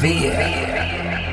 via